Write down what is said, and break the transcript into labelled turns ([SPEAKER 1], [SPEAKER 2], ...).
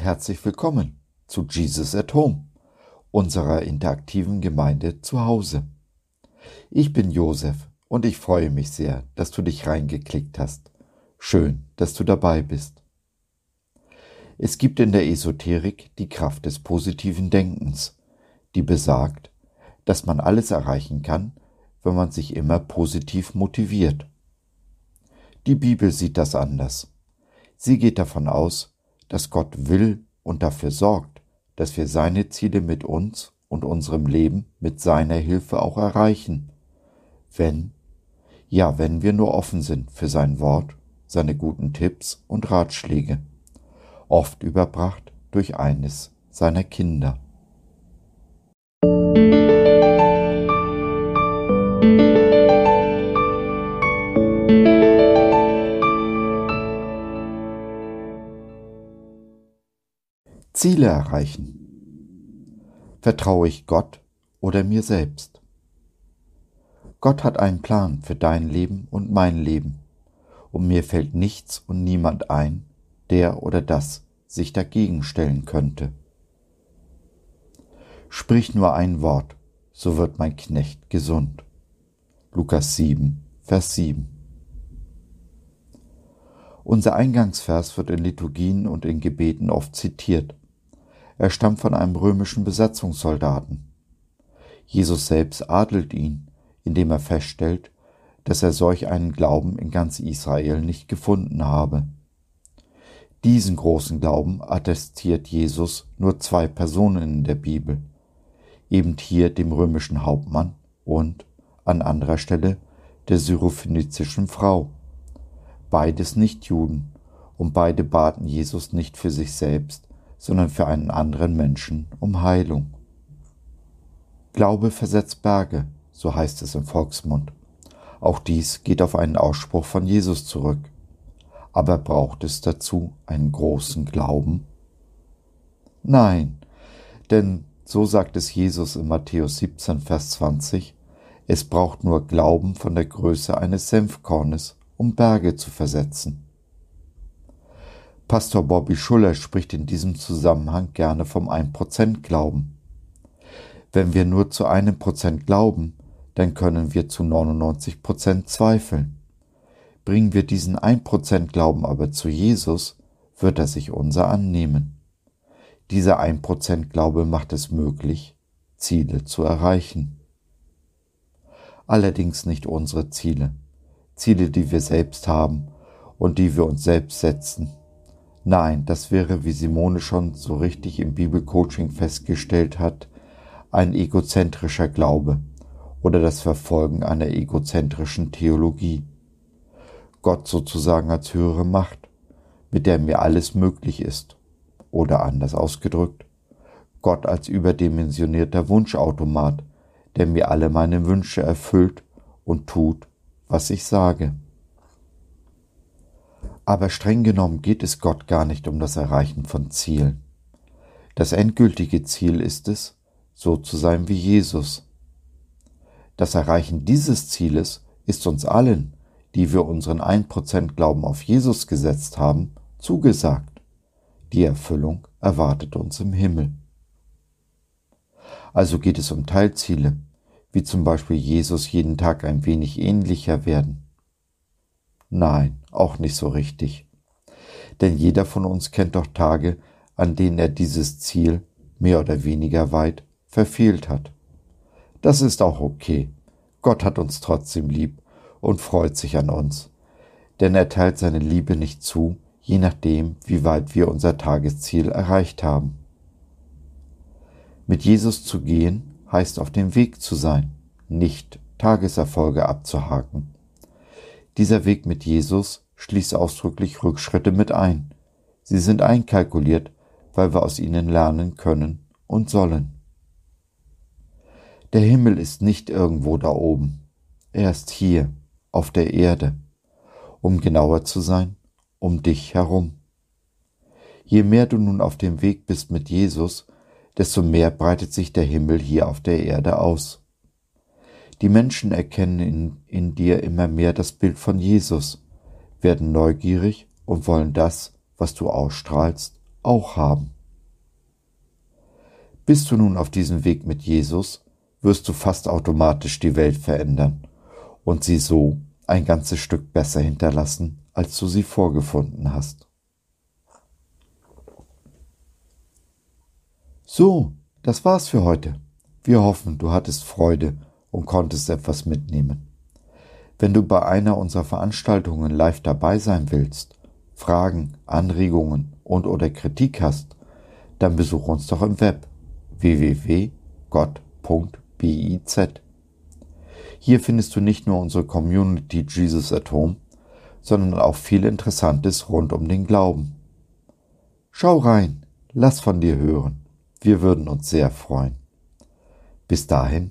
[SPEAKER 1] herzlich willkommen zu Jesus at Home, unserer interaktiven Gemeinde zu Hause. Ich bin Josef und ich freue mich sehr, dass du dich reingeklickt hast. Schön, dass du dabei bist. Es gibt in der Esoterik die Kraft des positiven Denkens, die besagt, dass man alles erreichen kann, wenn man sich immer positiv motiviert. Die Bibel sieht das anders. Sie geht davon aus, dass Gott will und dafür sorgt, dass wir seine Ziele mit uns und unserem Leben mit seiner Hilfe auch erreichen, wenn, ja, wenn wir nur offen sind für sein Wort, seine guten Tipps und Ratschläge, oft überbracht durch eines seiner Kinder. Ziele erreichen. Vertraue ich Gott oder mir selbst? Gott hat einen Plan für dein Leben und mein Leben, und mir fällt nichts und niemand ein, der oder das sich dagegen stellen könnte. Sprich nur ein Wort, so wird mein Knecht gesund. Lukas 7, Vers 7. Unser Eingangsvers wird in Liturgien und in Gebeten oft zitiert. Er stammt von einem römischen Besatzungssoldaten. Jesus selbst adelt ihn, indem er feststellt, dass er solch einen Glauben in ganz Israel nicht gefunden habe. Diesen großen Glauben attestiert Jesus nur zwei Personen in der Bibel, eben hier dem römischen Hauptmann und an anderer Stelle der syrophönizischen Frau. Beides nicht Juden, und beide baten Jesus nicht für sich selbst, sondern für einen anderen Menschen um Heilung. Glaube versetzt Berge, so heißt es im Volksmund. Auch dies geht auf einen Ausspruch von Jesus zurück. Aber braucht es dazu einen großen Glauben? Nein, denn so sagt es Jesus in Matthäus 17, Vers 20, es braucht nur Glauben von der Größe eines Senfkornes, um Berge zu versetzen. Pastor Bobby Schuller spricht in diesem Zusammenhang gerne vom 1% Glauben. Wenn wir nur zu einem Prozent glauben, dann können wir zu 99% zweifeln. Bringen wir diesen 1% Glauben aber zu Jesus, wird er sich unser annehmen. Dieser 1% Glaube macht es möglich, Ziele zu erreichen. Allerdings nicht unsere Ziele, Ziele, die wir selbst haben und die wir uns selbst setzen Nein, das wäre, wie Simone schon so richtig im Bibelcoaching festgestellt hat, ein egozentrischer Glaube oder das Verfolgen einer egozentrischen Theologie. Gott sozusagen als höhere Macht, mit der mir alles möglich ist. Oder anders ausgedrückt, Gott als überdimensionierter Wunschautomat, der mir alle meine Wünsche erfüllt und tut, was ich sage. Aber streng genommen geht es Gott gar nicht um das Erreichen von Zielen. Das endgültige Ziel ist es, so zu sein wie Jesus. Das Erreichen dieses Zieles ist uns allen, die wir unseren 1% Glauben auf Jesus gesetzt haben, zugesagt. Die Erfüllung erwartet uns im Himmel. Also geht es um Teilziele, wie zum Beispiel Jesus jeden Tag ein wenig ähnlicher werden Nein, auch nicht so richtig. Denn jeder von uns kennt doch Tage, an denen er dieses Ziel, mehr oder weniger weit, verfehlt hat. Das ist auch okay. Gott hat uns trotzdem lieb und freut sich an uns. Denn er teilt seine Liebe nicht zu, je nachdem, wie weit wir unser Tagesziel erreicht haben. Mit Jesus zu gehen heißt auf dem Weg zu sein, nicht Tageserfolge abzuhaken. Dieser Weg mit Jesus schließt ausdrücklich Rückschritte mit ein. Sie sind einkalkuliert, weil wir aus ihnen lernen können und sollen. Der Himmel ist nicht irgendwo da oben. Er ist hier, auf der Erde. Um genauer zu sein, um dich herum. Je mehr du nun auf dem Weg bist mit Jesus, desto mehr breitet sich der Himmel hier auf der Erde aus. Die Menschen erkennen in, in dir immer mehr das Bild von Jesus, werden neugierig und wollen das, was du ausstrahlst, auch haben. Bist du nun auf diesem Weg mit Jesus, wirst du fast automatisch die Welt verändern und sie so ein ganzes Stück besser hinterlassen, als du sie vorgefunden hast. So, das war's für heute. Wir hoffen, du hattest Freude und konntest etwas mitnehmen. Wenn du bei einer unserer Veranstaltungen live dabei sein willst, Fragen, Anregungen und oder Kritik hast, dann besuch uns doch im Web www.gott.biz. Hier findest du nicht nur unsere Community Jesus at Home, sondern auch viel Interessantes rund um den Glauben. Schau rein, lass von dir hören. Wir würden uns sehr freuen. Bis dahin,